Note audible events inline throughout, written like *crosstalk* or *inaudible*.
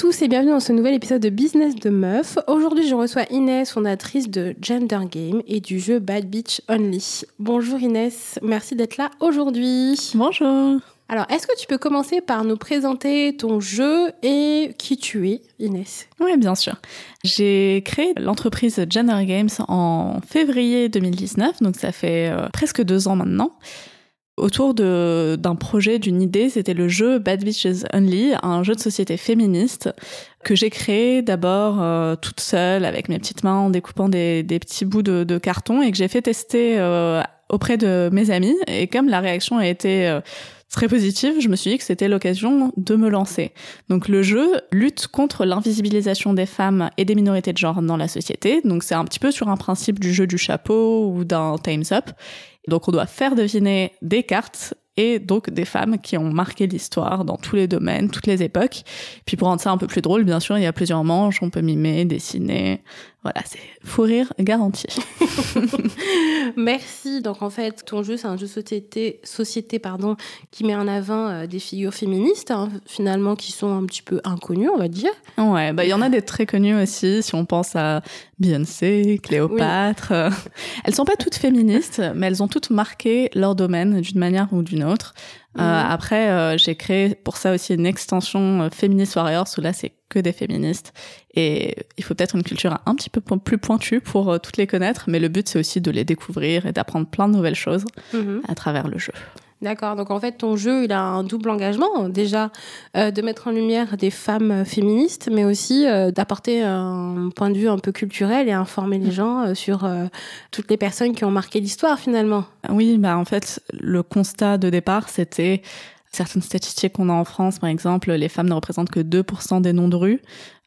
Tous et bienvenue dans ce nouvel épisode de Business de Meuf. Aujourd'hui, je reçois Inès, fondatrice de Gender Game et du jeu Bad Beach Only. Bonjour Inès, merci d'être là aujourd'hui. Bonjour. Alors, est-ce que tu peux commencer par nous présenter ton jeu et qui tu es, Inès? Oui, bien sûr. J'ai créé l'entreprise Gender Games en février 2019, donc ça fait euh, presque deux ans maintenant autour d'un projet, d'une idée. C'était le jeu Bad Bitches Only, un jeu de société féministe que j'ai créé d'abord euh, toute seule avec mes petites mains en découpant des, des petits bouts de, de, carton et que j'ai fait tester euh, auprès de mes amis. Et comme la réaction a été euh, très positive, je me suis dit que c'était l'occasion de me lancer. Donc le jeu lutte contre l'invisibilisation des femmes et des minorités de genre dans la société. Donc c'est un petit peu sur un principe du jeu du chapeau ou d'un Time's Up. Donc on doit faire deviner des cartes et donc des femmes qui ont marqué l'histoire dans tous les domaines, toutes les époques. Puis pour rendre ça un peu plus drôle, bien sûr, il y a plusieurs manches, on peut mimer, dessiner. Voilà, c'est fou rire garanti. *laughs* Merci. Donc en fait, ton jeu, c'est un jeu société, société pardon, qui met en avant euh, des figures féministes, hein, finalement, qui sont un petit peu inconnues, on va dire. Ouais, bah il y en a des très connues aussi, si on pense à Beyoncé, Cléopâtre. Elles Elles sont pas toutes féministes, mais elles ont toutes marqué leur domaine d'une manière ou d'une autre. Euh, mhm. après, euh, j'ai créé pour ça aussi une extension euh, Feminist Warriors où là c'est que des féministes et il faut peut-être une culture un petit peu plus pointue pour toutes les connaître, mais le but c'est aussi de les découvrir et d'apprendre plein de nouvelles choses mhm. à travers le jeu. D'accord. Donc en fait, ton jeu, il a un double engagement. Déjà, euh, de mettre en lumière des femmes féministes, mais aussi euh, d'apporter un point de vue un peu culturel et informer les gens euh, sur toutes les personnes qui ont marqué l'histoire finalement. Oui, bah en fait, le constat de départ, c'était certaines statistiques qu'on a en France, par exemple, les femmes ne représentent que 2% des noms de rue.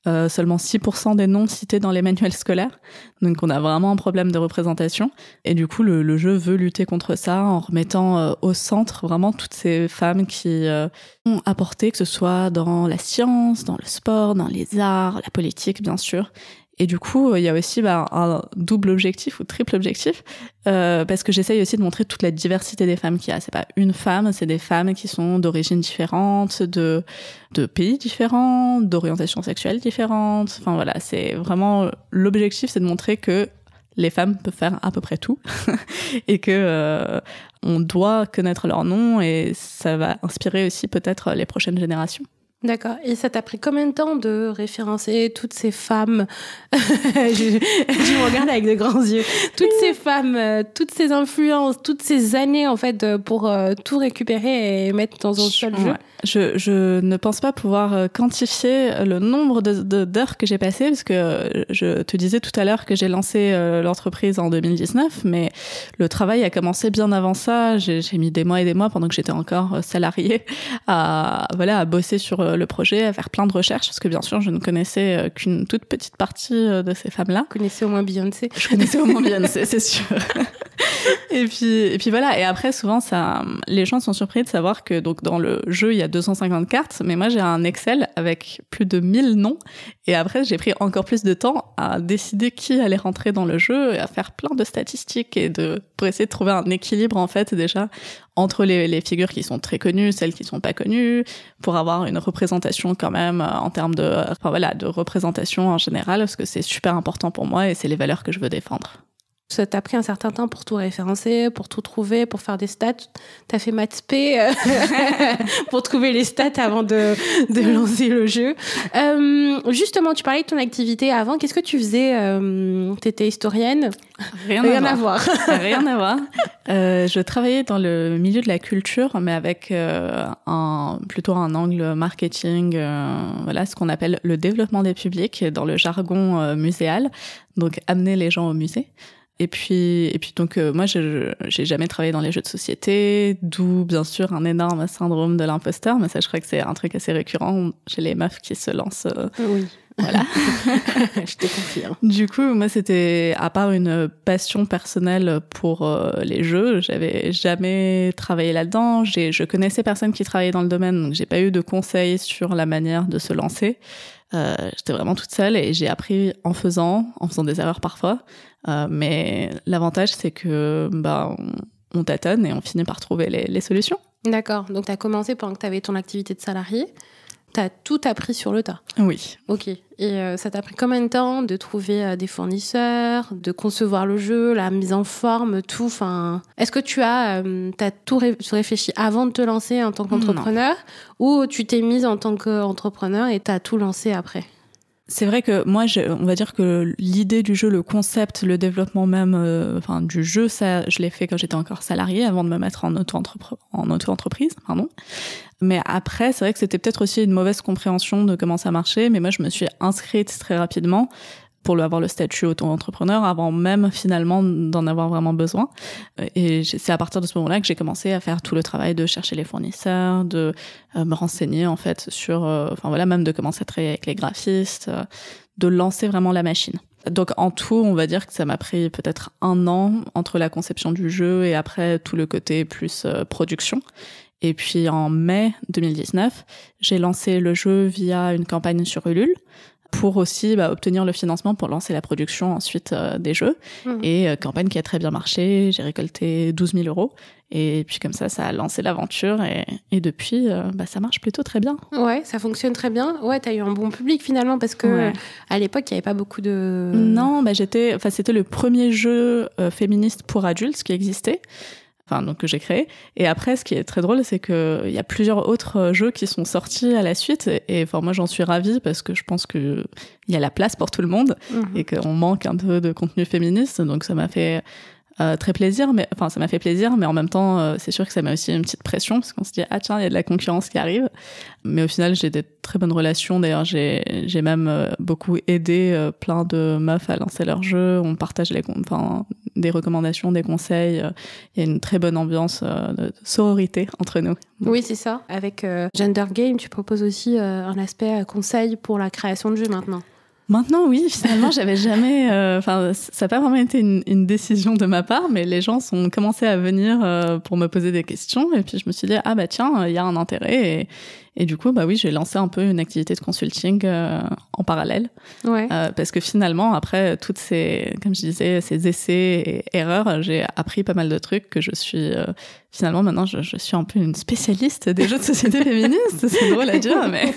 Euh, seulement 6% des noms cités dans les manuels scolaires. Donc on a vraiment un problème de représentation. Et du coup, le, jeu veut lutter contre ça en remettant euh, au centre vraiment toutes ces femmes qui euh, ont apporté, que ce soit dans la science, dans le sport, dans les arts, la politique bien sûr, et du coup, il y a aussi bah, un double objectif ou triple objectif, euh, parce que j'essaye aussi de montrer toute la diversité des femmes qu'il y a. C'est pas une femme, c'est des femmes qui sont d'origines différentes, de, de pays différents, d'orientation sexuelle différentes. Enfin voilà, c'est vraiment l'objectif, c'est de montrer que les femmes peuvent faire à peu près tout *laughs* et que euh, on doit connaître leur nom et ça va inspirer aussi peut-être les prochaines générations. D'accord. Et ça t'a pris combien de temps de référencer toutes ces femmes *laughs* je, me regarde avec de grands yeux. Toutes ces femmes, euh, toutes ces influences, toutes ces années en fait euh, pour euh, tout récupérer et mettre dans un seul jeu. Je, je, ne pense pas pouvoir quantifier le nombre d'heures de, que j'ai passées parce que je te disais tout à l'heure que j'ai lancé l'entreprise en 2019, mais le travail a commencé bien avant ça. J'ai mis des mois et des mois pendant que j'étais encore salariée *laughs* à voilà à bosser sur euh, le projet, à faire plein de recherches, parce que bien sûr, je ne connaissais euh, qu'une toute petite partie euh, de ces femmes-là. Je connaissais au moins Beyoncé. Je connaissais au moins Beyoncé, *laughs* c'est sûr. et puis, et puis voilà. Et après, souvent, ça, les gens sont surpris de savoir que donc dans le jeu, il y a 250 cartes, mais moi, j'ai un Excel avec plus de 1000 noms. Et après, j'ai pris encore plus de temps à décider qui allait rentrer dans le jeu et à faire plein de statistiques et de, pour essayer de trouver un équilibre, en fait, déjà, entre les, les figures qui sont très connues, celles qui sont pas connues, pour avoir une représentation quand même euh, en termes de, enfin voilà, de représentation en général, parce que c'est super important pour moi et c'est les valeurs que je veux défendre. Ça t'a pris un certain temps pour tout référencer, pour tout trouver, pour faire des stats. T'as fait maths euh, *laughs* pour trouver les stats avant de, de *laughs* lancer le jeu. Euh, justement, tu parlais de ton activité avant. Qu'est-ce que tu faisais euh, T'étais historienne? Rien, à, voir. *laughs* Rien à voir. Euh, je travaillais dans le milieu de la culture, mais avec un, plutôt un angle marketing, voilà, ce qu'on appelle le développement des publics dans le jargon muséal. Donc, amener les gens au musée. Et puis, et puis donc euh, moi, je j'ai jamais travaillé dans les jeux de société, d'où bien sûr un énorme syndrome de l'imposteur, mais ça, je crois que c'est un truc assez récurrent chez les meufs qui se lancent. Euh, oui. Voilà. *laughs* je te confirme. Du coup, moi, c'était à part une passion personnelle pour euh, les jeux, j'avais jamais travaillé là-dedans. J'ai, je connaissais personne qui travaillait dans le domaine, donc j'ai pas eu de conseils sur la manière de se lancer. Euh, j'étais vraiment toute seule et j'ai appris en faisant, en faisant des erreurs parfois. Euh, mais l'avantage, c'est que bah, on, tâtonne et on finit par trouver les, les solutions. D'accord. Donc, tu as commencé pendant que tu avais ton activité de salarié. T'as tout appris sur le tas. Oui. Ok. Et euh, ça t'a pris combien de temps de trouver euh, des fournisseurs, de concevoir le jeu, la mise en forme, tout? Enfin, est-ce que tu as, as tout réfléchi avant de te lancer en tant qu'entrepreneur, ou tu t'es mise en tant qu'entrepreneur et t'as tout lancé après? C'est vrai que moi, on va dire que l'idée du jeu, le concept, le développement même, euh, enfin du jeu, ça, je l'ai fait quand j'étais encore salarié, avant de me mettre en auto-entreprise, pardon. Mais après, c'est vrai que c'était peut-être aussi une mauvaise compréhension de comment ça marchait. Mais moi, je me suis inscrite très rapidement pour avoir le statut auto-entrepreneur avant même finalement d'en avoir vraiment besoin. Et c'est à partir de ce moment-là que j'ai commencé à faire tout le travail de chercher les fournisseurs, de euh, me renseigner en fait sur, euh, enfin voilà, même de commencer à travailler avec les graphistes, euh, de lancer vraiment la machine. Donc en tout, on va dire que ça m'a pris peut-être un an entre la conception du jeu et après tout le côté plus production. Et puis en mai 2019, j'ai lancé le jeu via une campagne sur Ulule pour aussi bah, obtenir le financement pour lancer la production ensuite euh, des jeux. Mmh. Et euh, campagne qui a très bien marché, j'ai récolté 12 000 euros. Et puis comme ça, ça a lancé l'aventure et, et depuis, euh, bah, ça marche plutôt très bien. Ouais, ça fonctionne très bien. Ouais, t'as eu un bon public finalement parce que à l'époque, il n'y avait pas beaucoup de... Non, bah, j'étais, enfin, c'était le premier jeu féministe pour adultes qui existait enfin donc que j'ai créé. Et après, ce qui est très drôle, c'est que il y a plusieurs autres euh, jeux qui sont sortis à la suite. Et enfin, moi, j'en suis ravie parce que je pense que il y a la place pour tout le monde mhm. et qu'on manque un peu de contenu féministe. Donc ça m'a fait euh, très plaisir, mais enfin ça m'a fait plaisir, mais en même temps euh, c'est sûr que ça m'a aussi une petite pression parce qu'on se dit ah tiens il y a de la concurrence qui arrive, mais au final j'ai des très bonnes relations. D'ailleurs j'ai j'ai même euh, beaucoup aidé plein de meufs à lancer leur jeu. On partage les enfin des recommandations, des conseils. Il y a une très bonne ambiance de sororité entre nous. Oui c'est ça. Avec Gender Game tu proposes aussi un aspect conseil pour la création de jeux maintenant. Maintenant, oui, finalement, *laughs* j'avais jamais. Euh, enfin, ça n'a pas vraiment été une, décision de ma part, mais les gens sont commencé à venir euh, pour me poser des questions, et puis je me suis dit ah bah tiens, il y a un intérêt, et, et du coup bah oui, j'ai lancé un peu une activité de consulting euh, en parallèle, ouais. parce que finalement après toutes ces, comme je disais, ces essais et erreurs, j'ai appris pas mal de trucs que je suis finalement maintenant je, je, suis un peu une spécialiste des jeux de société *laughs* féministes. C'est drôle à dire, mais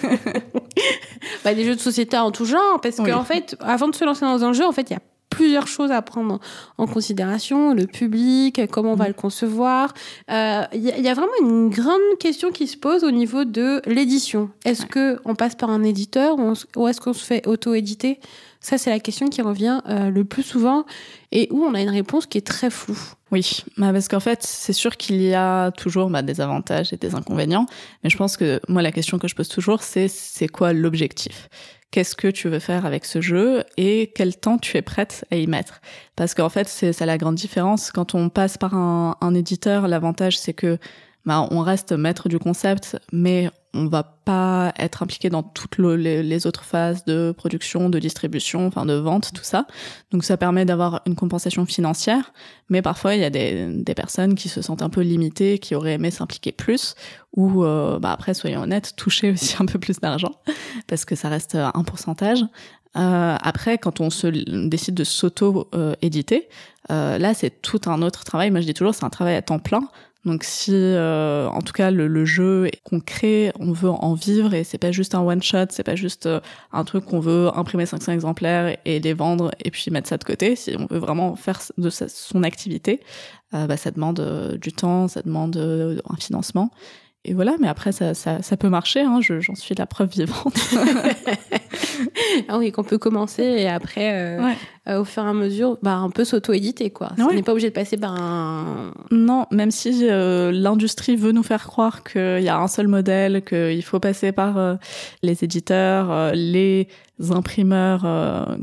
bah, des jeux de société en tout genre, parce qu'en fait, avant de se lancer dans un jeu, en fait, il y a plusieurs choses à prendre en considération, le public, comment on va mm. le concevoir. Euh, il y, a vraiment une grande question qui se pose au niveau de l'édition. Est-ce que on passe par un éditeur ou, est-ce qu'on se fait auto-éditer? Ça, c'est la question qui revient euh, le plus souvent et où on a une réponse qui est très floue. Oui, bah, parce qu'en fait, c'est sûr qu'il y a toujours bah, des avantages et des inconvénients, mais je pense que moi, la question que je pose toujours, c'est c'est quoi l'objectif? Qu'est-ce que tu veux faire avec ce jeu et quel temps tu es prête à y mettre Parce qu'en fait, c'est ça la grande différence. Quand on passe par un, éditeur, l'avantage c'est que bah, on reste maître du concept, mais on va pas être impliqué dans toutes les, autres phases de production, de distribution, enfin de vente, tout ça. Donc ça permet d'avoir une compensation financière, mais parfois il y a des, personnes qui se sentent un peu limitées, qui auraient aimé s'impliquer plus, ou euh, bah après soyons honnêtes, toucher aussi un peu plus d'argent, *laughs* parce que ça reste un pourcentage. Euh, après, quand on se décide de s'auto-éditer, euh, là c'est tout un autre travail. Moi je dis toujours c'est un travail à temps plein donc si, euh, en tout cas, le, le jeu qu'on crée, on veut en vivre et c'est pas juste un one shot, c'est pas juste euh, un truc qu'on veut imprimer 500 exemplaires et les vendre et puis mettre ça de côté. Si on veut vraiment faire de son activité, euh, bah, ça demande du temps, ça demande un financement. Et voilà, mais après, ça, ça, ça peut marcher, hein, j'en suis la preuve vivante. *laughs* ah oui, qu'on peut commencer et après, euh, au fur et à mesure, bah, un peu s'auto-éditer, quoi. On n'est pas obligé de passer par un... Non, même si euh, l'industrie veut nous faire croire qu'il y a un seul modèle, qu'il faut passer par euh, les éditeurs, les imprimeurs,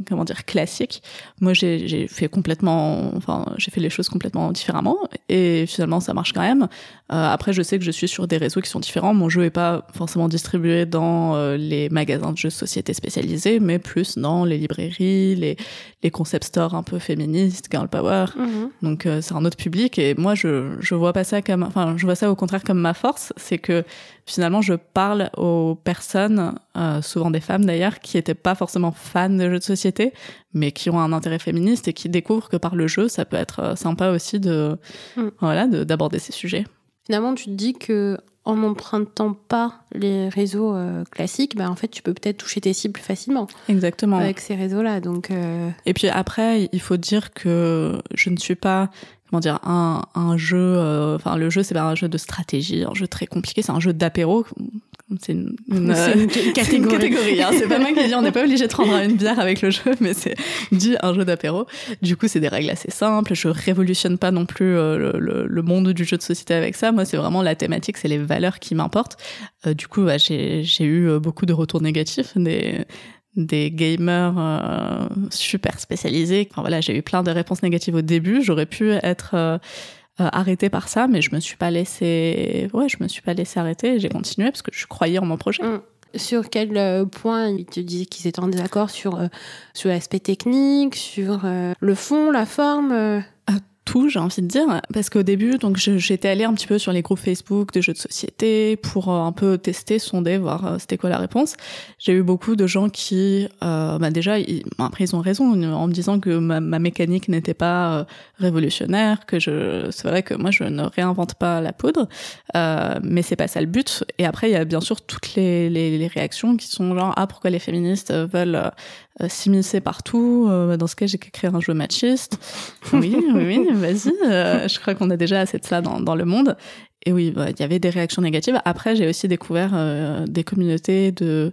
comment dire, classiques. Moi, j'ai fait complètement, enfin, j'ai fait les choses complètement différemment et finalement, ça marche quand même. après, je sais que je suis sur des réseaux qui sont différents. Mon jeu est pas forcément distribué dans les magasins de jeux de société spécialisés, mais plus dans les librairies, les, les concept stores un peu féministes, girl power. Mhm. Donc euh, c'est un autre public et moi je je vois pas ça comme enfin je vois ça au contraire comme ma force, c'est que finalement je parle aux personnes euh, souvent des femmes d'ailleurs qui étaient pas forcément fans de jeux de société mais qui ont un intérêt féministe et qui découvrent que par le jeu ça peut être euh, sympa aussi de mm. voilà d'aborder ces sujets. Finalement tu te dis que en n'empruntant pas les réseaux euh, classiques, bah, en fait, tu peux peut-être toucher tes cibles plus facilement. Exactement. Avec ces réseaux-là. Donc, euh, Et puis après, il faut dire que je ne suis pas comment dire un, un jeu euh, enfin le jeu c'est pas un jeu de stratégie un jeu très compliqué c'est un jeu d'apéro c'est une, *laughs* une, *laughs* une, catégorie, catégorie hein. c'est pas moi qui dis on n'est pas obligé de prendre une bière avec le jeu mais c'est dit un jeu d'apéro du coup c'est des règles assez simples je révolutionne pas non plus le, le, le, monde du jeu de société avec ça moi c'est vraiment la thématique c'est les valeurs qui m'importent euh, du coup bah, j'ai eu beaucoup de retours négatifs des des gamers euh, super spécialisés. Enfin voilà, j'ai eu plein de réponses négatives au début. J'aurais pu être euh, euh, arrêtée par ça, mais je me suis pas laissé. Ouais, je me suis pas laissé arrêter. J'ai continué parce que je croyais en mon projet. Mmh. Sur quel euh, point ils te disaient qu'ils étaient en désaccord sur euh, sur l'aspect technique, sur le fond, la forme tout, j'ai envie de dire, parce qu'au début, donc j'étais allée un petit peu sur les groupes Facebook de jeux de société pour euh, un peu tester, sonder, voir euh, c'était quoi la réponse. J'ai eu beaucoup de gens qui, euh, bah déjà, ils, après ils ont raison en me disant que ma, ma mécanique n'était pas euh, révolutionnaire, que je, c'est vrai que moi je ne réinvente pas la poudre, euh, mais c'est pas ça le but. Et après il y a bien sûr toutes les, les, les réactions qui sont genre ah pourquoi les féministes veulent euh, s'immiscer partout. Euh, dans ce cas, j'ai qu'à un jeu machiste. Oui, oui, oui, vas-y. Euh, je crois qu'on a déjà assez de ça dans, dans le monde. Et oui, bah, il y avait des réactions négatives. Après, j'ai aussi découvert euh, des communautés de,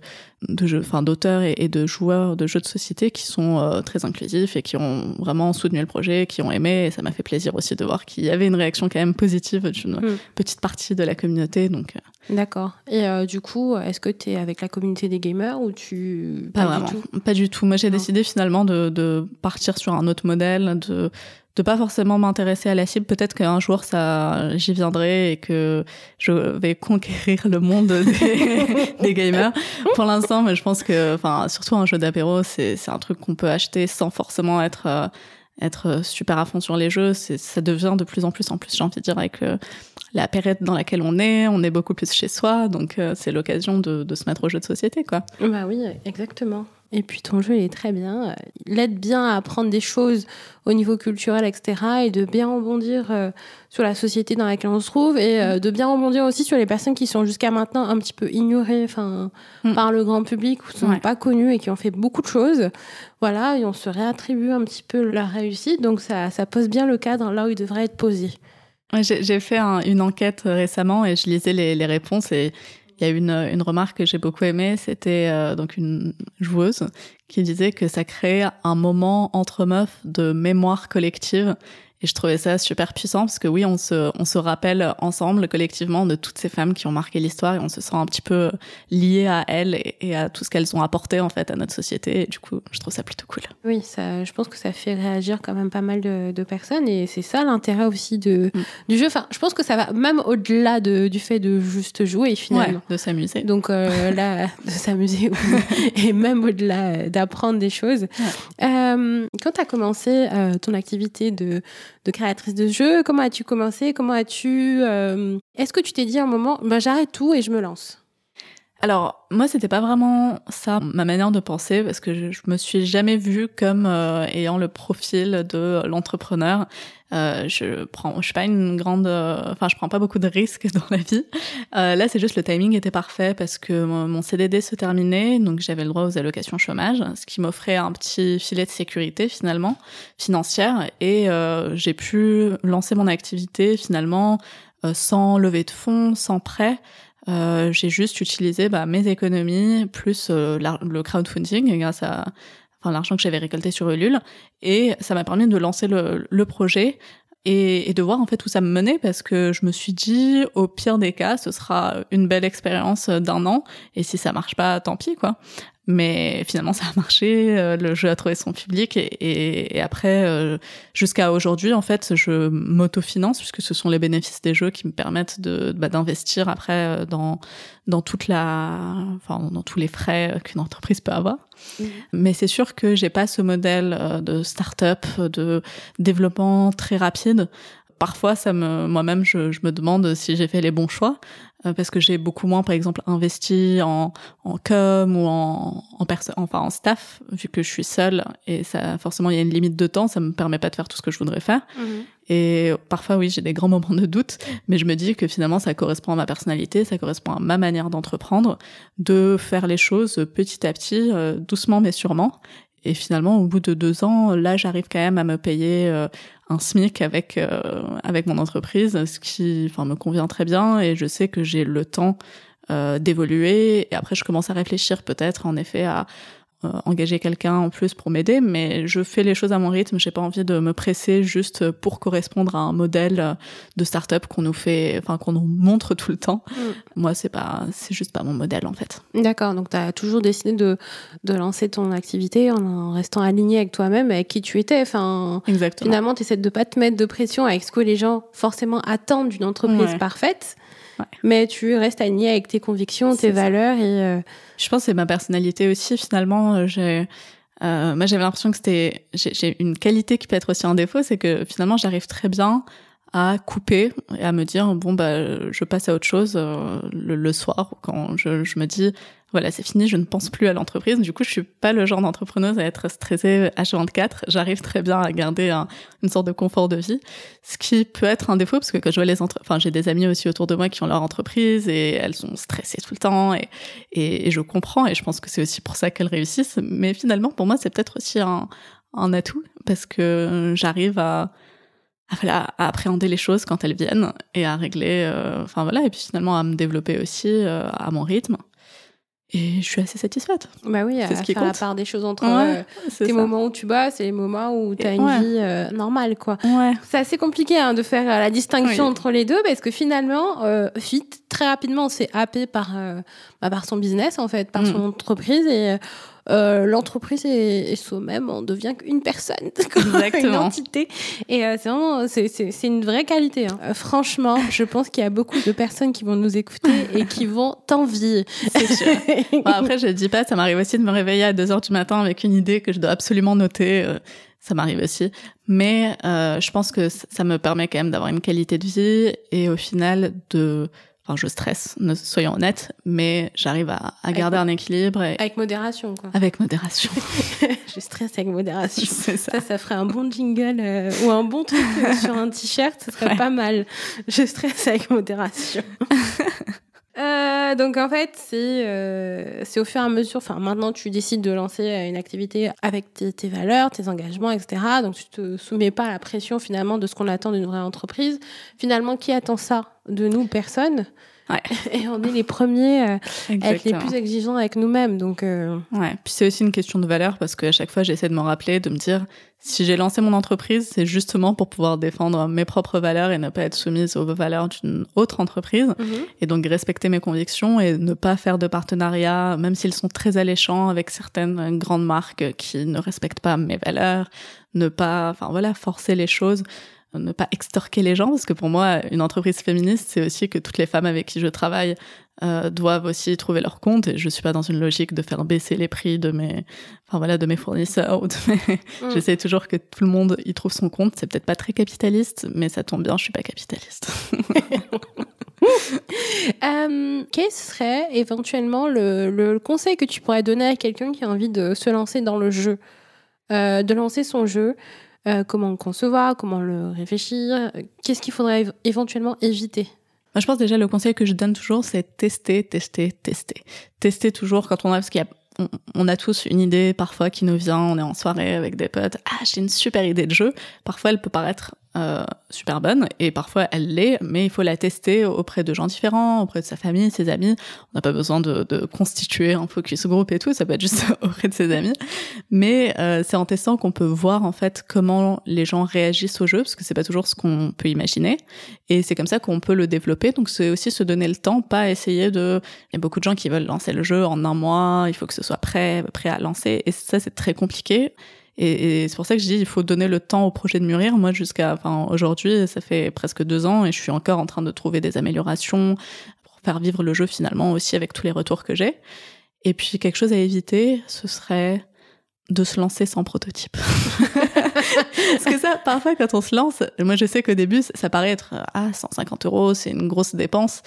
de jeux, enfin d'auteurs et, et, de joueurs de jeux de société qui sont euh, très inclusifs et qui ont vraiment soutenu le projet, qui ont aimé. Et ça m'a fait plaisir aussi de voir qu'il y avait une réaction quand même positive d'une mm. petite partie de la communauté. Donc. D'accord. Et euh, du coup, est-ce que tu es avec la communauté des gamers ou tu pas, pas vraiment, du tout? Pas du tout. Moi, j'ai décidé finalement de, de partir sur un autre modèle, de de pas forcément m'intéresser à la cible. Peut-être qu'un jour ça, j'y viendrai et que je vais conquérir le monde des, *laughs* des gamers. Pour l'instant, mais je pense que, enfin, surtout un jeu d'apéro, c'est c'est un truc qu'on peut acheter sans forcément être euh, être super à fond sur les jeux. C'est ça devient de plus en plus en plus. J'ai envie de dire avec euh, la période dans laquelle on est, on est beaucoup plus chez soi, donc euh, c'est l'occasion de, de se mettre au jeu de société, quoi. Bah oui, exactement. Et puis ton jeu il est très bien. Il aide bien à apprendre des choses au niveau culturel, etc. Et de bien rebondir euh, sur la société dans laquelle on se trouve et euh, de bien rebondir aussi sur les personnes qui sont jusqu'à maintenant un petit peu ignorées enfin, mm. par le grand public ou sont ouais. pas connues et qui ont fait beaucoup de choses. Voilà, et on se réattribue un petit peu leur réussite. Donc ça, ça pose bien le cadre là où il devrait être posé. J'ai fait un, une enquête récemment et je lisais les, les réponses et il y a une, une remarque que j'ai beaucoup aimée, c'était euh, donc une joueuse qui disait que ça crée un moment entre meufs de mémoire collective et je trouvais ça super puissant parce que oui, on se, on se rappelle ensemble, collectivement, de toutes ces femmes qui ont marqué l'histoire et on se sent un petit peu lié à elles et, et à tout ce qu'elles ont apporté en fait à notre société. Et du coup, je trouve ça plutôt cool. Oui, ça, je pense que ça fait réagir quand même pas mal de, de personnes et c'est ça l'intérêt aussi de, mm. du jeu. Enfin, je pense que ça va même au-delà de, du fait de juste jouer finalement. Ouais, de s'amuser. Donc euh, *laughs* là, de s'amuser *laughs* et même au-delà d'apprendre des choses. Ouais. Euh, quand tu as commencé euh, ton activité de de créatrice de jeux. Comment as-tu commencé? Comment as-tu euh... Est-ce que tu t'es dit à un moment, bah, j'arrête tout et je me lance? Alors moi c'était pas vraiment ça ma manière de penser parce que je, je me suis jamais vue comme euh, ayant le profil de l'entrepreneur. Euh, je prends, je suis pas une grande, enfin je prends pas beaucoup de risques *laughs* dans la vie. Euh, là c'est juste le timing était parfait parce que mon, mon CDD se terminait donc j'avais le droit aux allocations chômage, ce qui m'offrait un petit filet de sécurité finalement financière et euh, j'ai pu lancer mon activité finalement euh, sans levée de fonds, sans prêt. Euh, j'ai juste utilisé bah, mes économies plus euh, le crowdfunding grâce à enfin, l'argent que j'avais récolté sur Ulule. Et ça m'a permis de lancer le, le projet et, et, de voir en fait où ça me menait parce que je me suis dit au pire des cas ce sera une belle expérience d'un an et si ça marche pas tant pis quoi mais finalement ça a marché euh, le jeu a trouvé son public et, et, et après euh, jusqu'à aujourd'hui en fait je m'autofinance puisque ce sont les bénéfices des jeux qui me permettent de bah, d'investir après euh, dans dans toute la enfin dans tous les frais qu'une entreprise peut avoir. Mmh. mais c'est sûr que j'ai pas ce modèle de start-up de développement très rapide. Parfois, ça me, moi-même, je, je, me demande si j'ai fait les bons choix parce que j'ai beaucoup moins, par exemple, investi en, en com ou en, en personne, enfin en staff, vu que je suis seule et ça, forcément, il y a une limite de temps, ça me permet pas de faire tout ce que je voudrais faire. Mhm. Et parfois, oui, j'ai des grands moments de doute, mais je me dis que finalement, ça correspond à ma personnalité, ça correspond à ma manière d'entreprendre, de faire les choses petit à petit, euh, doucement mais sûrement. Et finalement, au bout de deux ans, là, j'arrive quand même à me payer euh, un SMIC avec euh, avec mon entreprise, ce qui, enfin, me convient très bien. Et je sais que j'ai le temps euh, d'évoluer. Et après, je commence à réfléchir peut-être, en effet, à engager quelqu'un en plus pour m'aider, mais je fais les choses à mon rythme. J'ai pas envie de me presser juste pour correspondre à un modèle de start-up qu'on nous fait, enfin qu'on nous montre tout le temps. Mm. Moi, c'est pas, c'est juste pas mon modèle en fait. D'accord. Donc, tu as toujours décidé de, de lancer ton activité en restant aligné avec toi-même, avec qui tu étais. Enfin, Exactement. Finalement, tu essaies de pas te mettre de pression avec ce que les gens forcément attendent d'une entreprise parfaite. Mais tu restes aligné avec tes convictions, tes valeurs et. Euh, Je pense que c'est ma personnalité aussi. Finalement, j'ai. Euh, moi, j'avais l'impression que c'était. J'ai une qualité qui peut être aussi un défaut, c'est que finalement, j'arrive très bien à couper et à me dire bon bah je passe à autre chose euh, le, soir quand je, je me dis voilà c'est fini je ne pense plus à l'entreprise. Du coup je suis pas le genre d'entrepreneuse à être stressée H24. J'arrive très bien à garder un, une sorte de confort de vie. Ce qui peut être un défaut parce que quand je vois les entre enfin j'ai des amis aussi autour de moi qui ont leur entreprise et elles sont stressées tout le temps et, et, et je comprends et je pense que c'est aussi pour ça qu'elles réussissent. Mais finalement pour moi c'est peut-être aussi un, un atout parce que j'arrive à à, à appréhender les choses quand elles viennent et à régler, euh, enfin voilà, et puis finalement à me développer aussi euh, à mon rythme. Et je suis assez satisfaite. Bah oui, à ce qui faire la part des choses entre euh, tes moments où tu bosses et les moments où tu as une vie normale, quoi. Ouais. C'est assez compliqué hein, de faire la distinction entre les deux parce que finalement, Fit, très rapidement, on s'est happé par, bah, par son business, en fait, par mm. son entreprise et euh, l'entreprise est, soi-même, on devient qu'une personne, *laughs* une entité. Et euh, c'est vraiment, c'est une vraie qualité. Hein. Euh, franchement, je pense qu'il y a beaucoup de personnes qui vont nous écouter et qui vont t'envier. C'est sûr. *laughs* après, je dis pas, ça m'arrive aussi de me réveiller à 2 heures du matin avec une idée que je dois absolument noter. ça m'arrive aussi. Mais je pense que ça me permet quand même d'avoir une qualité de vie et au final de je stresse, soyons honnêtes, mais j'arrive à, garder un équilibre. avec modération, quoi. Avec modération. *laughs* je stresse avec modération. *laughs* Ça. ça. ça, ferait un bon jingle euh, ou un bon truc sur un t-shirt, ce serait pas mal. Je stresse avec modération. *laughs* Euh, donc en fait, c'est euh, au fur et à mesure. Enfin, maintenant, tu décides de lancer une activité avec tes, tes, valeurs, tes engagements, etc. Donc tu te soumets pas à la pression finalement de ce qu'on attend d'une vraie entreprise. Finalement, qui attend ça de nous? Personne. Ouais. *laughs* Et on est les premiers euh, à être les plus exigeants avec nous-mêmes. Donc, euh... ouais. Puis c'est aussi une question de valeur parce qu'à chaque fois, j'essaie de me rappeler, de me dire, si j'ai lancé mon entreprise, c'est justement pour pouvoir défendre mes propres valeurs et ne pas être soumise aux valeurs d'une autre entreprise. Mhm. Et donc respecter mes convictions et ne pas faire de partenariats, même s'ils sont très alléchants avec certaines grandes marques qui ne respectent pas mes valeurs, ne pas, enfin voilà, forcer les choses ne pas extorquer les gens, parce que pour moi, une entreprise féministe, c'est aussi que toutes les femmes avec qui je travaille euh, doivent aussi trouver leur compte. Et je suis pas dans une logique de faire baisser les prix de mes, enfin voilà, de mes fournisseurs. Ou de mes... *laughs* Mm. J'essaie toujours que tout le monde y trouve son compte. C'est peut-être pas très capitaliste, mais ça tombe bien, je suis pas capitaliste. *laughs* euh, quel serait éventuellement le, le, conseil que tu pourrais donner à quelqu'un qui a envie de se lancer dans le jeu, euh, de lancer son jeu? Euh, comment le concevoir, comment le réfléchir, qu'est-ce qu'il faudrait éventuellement éviter? Je pense déjà le conseil que je donne toujours, c'est tester, tester, tester. Tester toujours quand on a, parce qu'il y a a tous une idée parfois qui nous vient, on est en soirée avec des potes, ah j'ai une super idée de jeu. Parfois elle peut paraître euh, super bonne et parfois elle l'est, mais il faut la tester auprès de gens différents, auprès de sa famille, ses amis. On n'a pas besoin de, de, constituer un focus group et tout, ça peut être juste *laughs* auprès de ses amis. Mais euh, c'est en testant qu'on peut voir en fait comment les gens réagissent au jeu, parce que c'est pas toujours ce qu'on peut imaginer. Et c'est comme ça qu'on peut le développer. Donc c'est aussi se donner le temps, pas essayer de. Il y a beaucoup de gens qui veulent lancer le jeu en un mois, il faut que ce soit prêt, prêt à lancer, et ça c'est très compliqué. Et, c'est pour ça que je dis il faut donner le temps au projet de mûrir. Moi, jusqu'à enfin, aujourd'hui, ça fait presque deux ans et je suis encore en train de trouver des améliorations pour faire vivre le jeu finalement aussi avec tous les retours que j'ai. Et puis quelque chose à éviter, ce serait de se lancer sans prototype. *laughs* Parce que ça, parfois, quand on se lance, moi, je sais qu'au début, ça paraît être, ah, 150 euros, c'est une grosse dépense.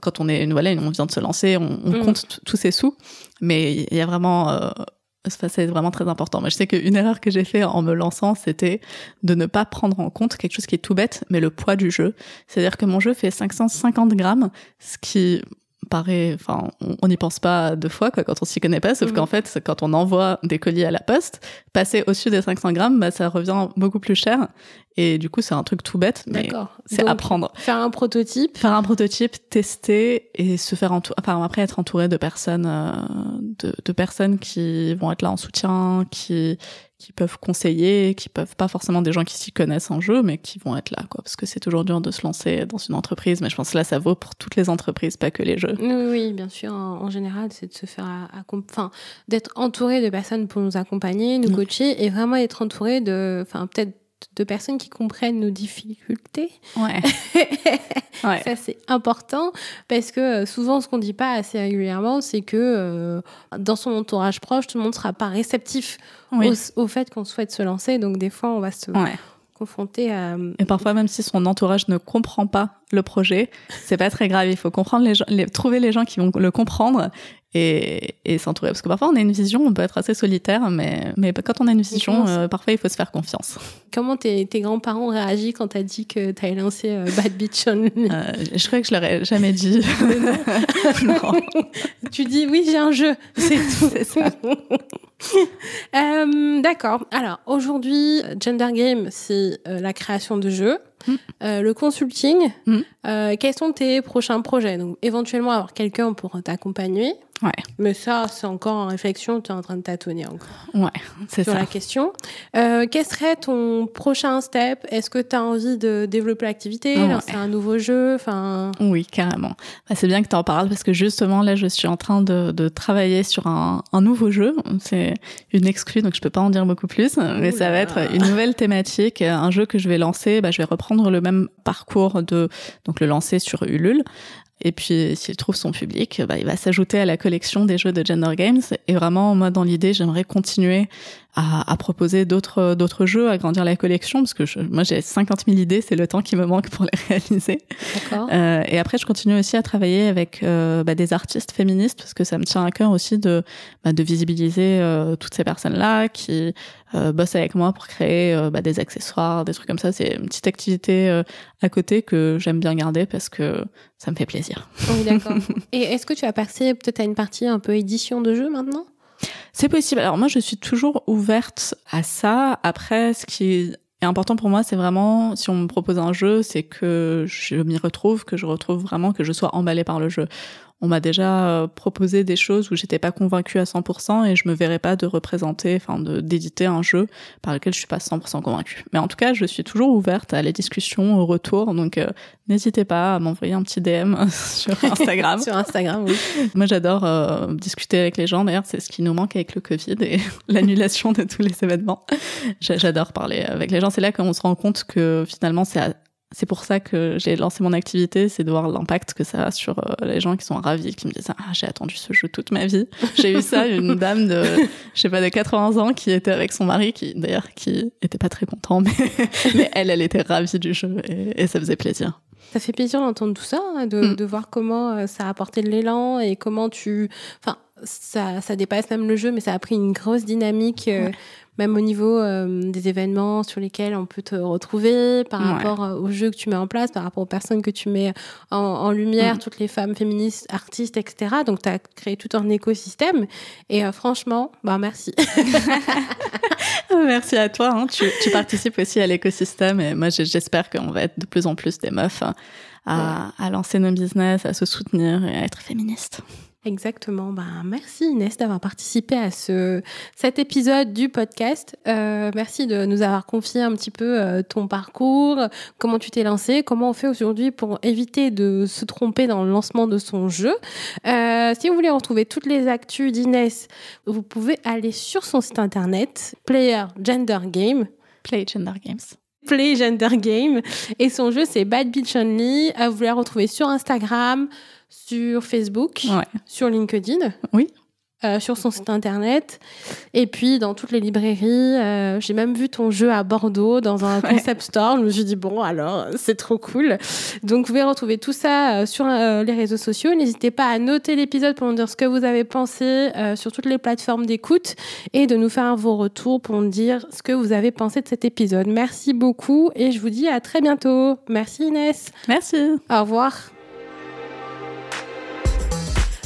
Quand on est, voilà, on vient de se lancer, on, Mm. compte tous ses sous. Mais il y a vraiment, euh, c'est vraiment très important. Moi, je sais qu'une erreur que j'ai fait en me lançant, c'était de ne pas prendre en compte quelque chose qui est tout bête, mais le poids du jeu. C'est-à-dire que mon jeu fait 550 grammes, ce qui paraît, enfin, on- n'y pense pas deux fois quoi, quand on s'y connaît pas, sauf Mhm. qu'en fait, quand on envoie des colis à la poste, passer au-dessus des 500 grammes, bah, ça revient beaucoup plus cher. Et du coup, c'est un truc tout bête, mais c'est apprendre. Faire un prototype. Faire un prototype, tester et se faire entourer, enfin après être entouré de personnes, euh, de, de personnes qui vont être là en soutien, qui qui peuvent conseiller, qui peuvent pas forcément des gens qui s'y connaissent en jeu, mais qui vont être là, quoi. Parce que c'est toujours dur de se lancer dans une entreprise, mais je pense que là, ça vaut pour toutes les entreprises, pas que les jeux. Oui, oui, bien sûr. En, en général, c'est de se faire, enfin, d'être entouré de personnes pour nous accompagner, nous Mm. coacher, et vraiment être entouré de, enfin, peut-être de personnes qui comprennent nos difficultés. Ouais. *laughs* ouais. Ça, c'est important parce que euh, souvent, ce qu'on dit pas assez régulièrement, c'est que euh, dans son entourage proche, tout le monde sera pas réceptif Oui. au, au fait qu'on souhaite se lancer. Donc, des fois, on va se Ouais. confronter à. Et parfois, même si son entourage ne comprend pas le projet, c'est pas très grave. Il faut comprendre les gens, les, trouver les gens qui vont le comprendre et, et s'entourer. Parce que parfois, on a une vision, on peut être assez solitaire, mais, mais quand on a une vision, euh, parfois, il faut se faire confiance. Comment tes, tes grands-parents ont réagi quand t'as dit que t'avais lancé euh, Bad Bitch Only Euh, je crois que je leur ai jamais dit. *laughs* non. Tu dis oui, j'ai un jeu, c'est tout. *laughs* C'est ça. D'accord. Alors aujourd'hui, Gender Game, c'est la création de jeux, Euh, le consulting. Mm. Euh, quels sont tes prochains projets? Donc éventuellement avoir quelqu'un pour t'accompagner. Ouais. Mais ça, c'est encore en réflexion. Tu es en train de tâtonner encore Ouais, c'est sur ça. la question. Euh, quel serait ton prochain step? Est-ce que tu as envie de développer l'activité, Ouais. lancer un nouveau jeu? Enfin, Oui, carrément. Bah, c'est bien que tu en parles parce que justement là, je suis en train de, de travailler sur un, un nouveau jeu. C'est une exclue, donc je peux pas en dire beaucoup plus. Mais ça va être une nouvelle thématique, un jeu que je vais lancer. Bah, je vais reprendre le même parcours de donc le lancer sur Ulule. Et puis, s'il trouve son public, bah, il va s'ajouter à la collection des jeux de Gender Games. Et vraiment, moi, dans l'idée, j'aimerais continuer à, à proposer d'autres d'autres jeux, à grandir la collection, parce que je- moi, j'ai 50 000 idées, c'est le temps qui me manque pour les *laughs* réaliser. d'accord. Euh, et après, je continue aussi à travailler avec euh, bah, des artistes féministes parce que ça me tient à cœur aussi de, bah, de visibiliser euh, toutes ces personnes-là qui euh, bossent avec moi pour créer euh, bah, des accessoires, des trucs comme ça. C'est une petite activité euh, à côté que j'aime bien garder parce que ça me fait plaisir. Oui, d'accord. Et est-ce que tu vas passer peut-être à une partie un peu édition de jeu maintenant? C'est possible. Alors moi, je suis toujours ouverte à ça. Après, ce qui est important pour moi, c'est vraiment, si on me propose un jeu, c'est que je m'y retrouve, que je retrouve vraiment, que je sois emballée par le jeu. On m'a déjà euh, proposé des choses où j'étais pas convaincue à 100% et je me verrais pas de représenter, enfin de d'éditer un jeu par lequel je suis pas 100% convaincue. Mais en tout cas, je suis toujours ouverte à la discussion, au retour. Donc euh, n'hésitez pas à m'envoyer un petit DM *laughs* sur Instagram. *laughs* Sur Instagram, oui. Moi, j'adore euh, discuter avec les gens. D'ailleurs, c'est ce qui nous manque avec le Covid et *laughs* l'annulation de tous les événements. J'a- J'adore parler avec les gens. C'est là qu'on se rend compte que finalement, c'est c'est pour ça que j'ai lancé mon activité, c'est de voir l'impact que ça a sur euh, les gens qui sont ravis, qui me disent ah j'ai attendu ce jeu toute ma vie. J'ai eu ça une *laughs* dame de je sais pas de 80 ans qui était avec son mari, qui d'ailleurs qui était pas très content, mais, *laughs* mais elle elle était ravie du jeu et, et ça faisait plaisir. Ça fait plaisir d'entendre tout ça, hein, de, Mm. de voir comment euh, ça a apporté de l'élan et comment tu... Enfin, ça, ça dépasse même le jeu, mais ça a pris une grosse dynamique, euh, Ouais. même au niveau euh, des événements sur lesquels on peut te retrouver, par Ouais. rapport euh, aux jeux que tu mets en place, par rapport aux personnes que tu mets en, en lumière, Mm. toutes les femmes féministes, artistes, etc. Donc, tu as créé tout un écosystème. Et euh, franchement, bah merci. *laughs* *laughs* Merci à toi. hein. Tu, tu participes aussi à l'écosystème et moi j'espère qu'on va être de plus en plus des meufs hein, à, à lancer nos business, à se soutenir et à être féministes. Exactement. Ben, merci Inès d'avoir participé à ce, cet épisode du podcast. Euh, merci de nous avoir confié un petit peu euh, ton parcours, comment tu t'es lancé, comment on fait aujourd'hui pour éviter de se tromper dans le lancement de son jeu. Euh, si vous voulez retrouver toutes les actus d'Inès, vous pouvez aller sur son site internet Player Gender Game. Play Gender Games. Play Gender Game. Et son jeu, c'est Bad Bitch Only. Vous pouvez la retrouver sur Instagram, sur Facebook, Ouais. sur LinkedIn. Oui. euh, sur son site internet. Et puis dans toutes les librairies, euh, j'ai même vu ton jeu à Bordeaux dans un *laughs* concept store. Je me suis dit, bon, alors, c'est trop cool. Donc, vous pouvez retrouver tout ça euh, sur les réseaux sociaux. N'hésitez pas à noter l'épisode pour nous dire ce que vous avez pensé sur toutes les plateformes d'écoute et de nous faire vos retours pour nous dire ce que vous avez pensé de cet épisode. Merci beaucoup et je vous dis à très bientôt. Merci Inès. Merci. Au revoir.